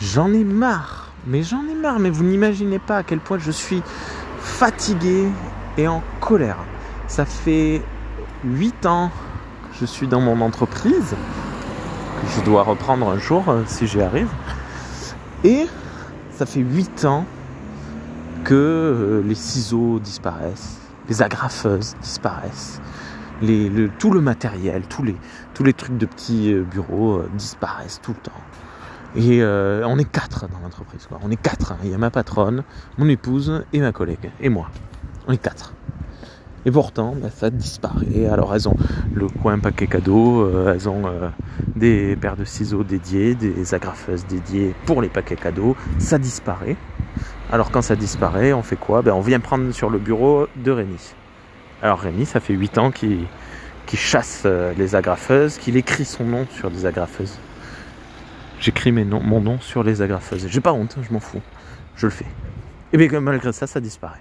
J'en ai marre, mais j'en ai marre, mais vous n'imaginez pas à quel point je suis fatigué et en colère. Ça fait 8 ans que je suis dans mon entreprise, que je dois reprendre un jour euh, si j'y arrive. Et ça fait 8 ans que euh, les ciseaux disparaissent, les agrafeuses disparaissent, tout le matériel, tous les, trucs de petits euh, bureaux disparaissent tout le temps. Et euh, on est quatre dans l'entreprise. On est quatre. Il y a ma patronne, mon épouse et ma collègue. Et moi. On est quatre. Et pourtant, bah, ça disparaît. Alors elles ont le coin paquet cadeau, euh, elles ont euh, des paires de ciseaux dédiés, des agrafeuses dédiées pour les paquets cadeaux. Ça disparaît. Alors quand ça disparaît, on fait quoi? Ben, On vient prendre sur le bureau de Rémi. Alors Rémi, ça fait 8 ans qu'il chasse les agrafeuses, qu'il écrit son nom sur des agrafeuses. J'écris mon nom sur les agrafeuses. J'ai pas honte, je m'en fous. Je le fais. Et bien malgré ça, ça disparaît.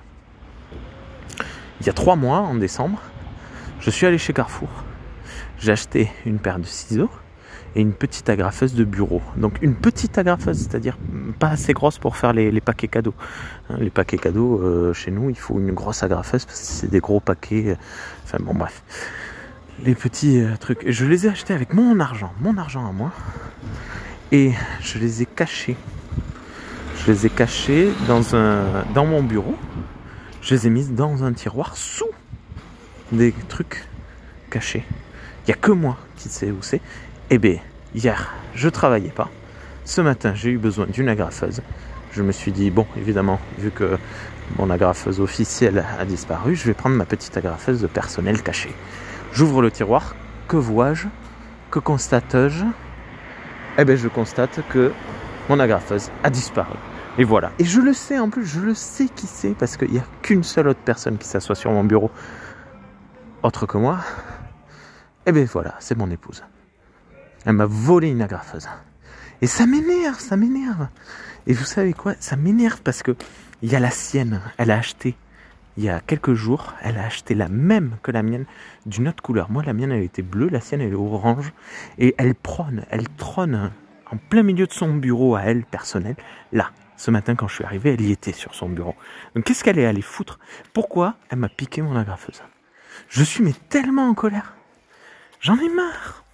Il y a trois mois, en décembre, je suis allé chez Carrefour. J'ai acheté une paire de ciseaux et une petite agrafeuse de bureau. Donc une petite agrafeuse, c'est-à-dire pas assez grosse pour faire les, paquets cadeaux. Hein, Les paquets cadeaux, euh, chez nous, il faut une grosse agrafeuse parce que c'est des gros paquets. euh, Enfin bon, bref. Les petits euh, trucs. Je les ai achetés avec mon argent, mon argent à moi. Et je les ai cachés. Je les ai cachés dans, mon bureau. Je les ai mises dans un tiroir sous des trucs cachés. Il n'y a que moi qui sais où c'est. Eh bien, hier, je travaillais pas. Ce matin, j'ai eu besoin d'une agrafeuse. Je me suis dit, bon, évidemment, vu que mon agrafeuse officielle a disparu, je vais prendre ma petite agrafeuse de personnel cachée. J'ouvre le tiroir. Que vois-je? Que constate-je? Eh bien, je constate que mon agrafeuse a disparu. Et voilà. Et je le sais en plus, je le sais qui c'est, parce qu'il n'y a qu'une seule autre personne qui s'assoit sur mon bureau, autre que moi. Eh bien voilà, c'est mon épouse. Elle m'a volé une agrafeuse. Et ça m'énerve, ça m'énerve. Et vous savez quoi? Ça m'énerve parce que il y a la sienne. Elle a acheté il y a quelques jours, elle a acheté la même que la mienne d'une autre couleur. Moi, la mienne, elle était bleue, la sienne, elle est orange. Et elle prône, elle trône en plein milieu de son bureau à elle, personnel. Là, ce matin, quand je suis arrivé, elle y était sur son bureau. Donc, qu'est-ce qu'elle est allée foutre? Pourquoi elle m'a piqué mon agrafeuse? Je suis mais tellement en colère. J'en ai marre.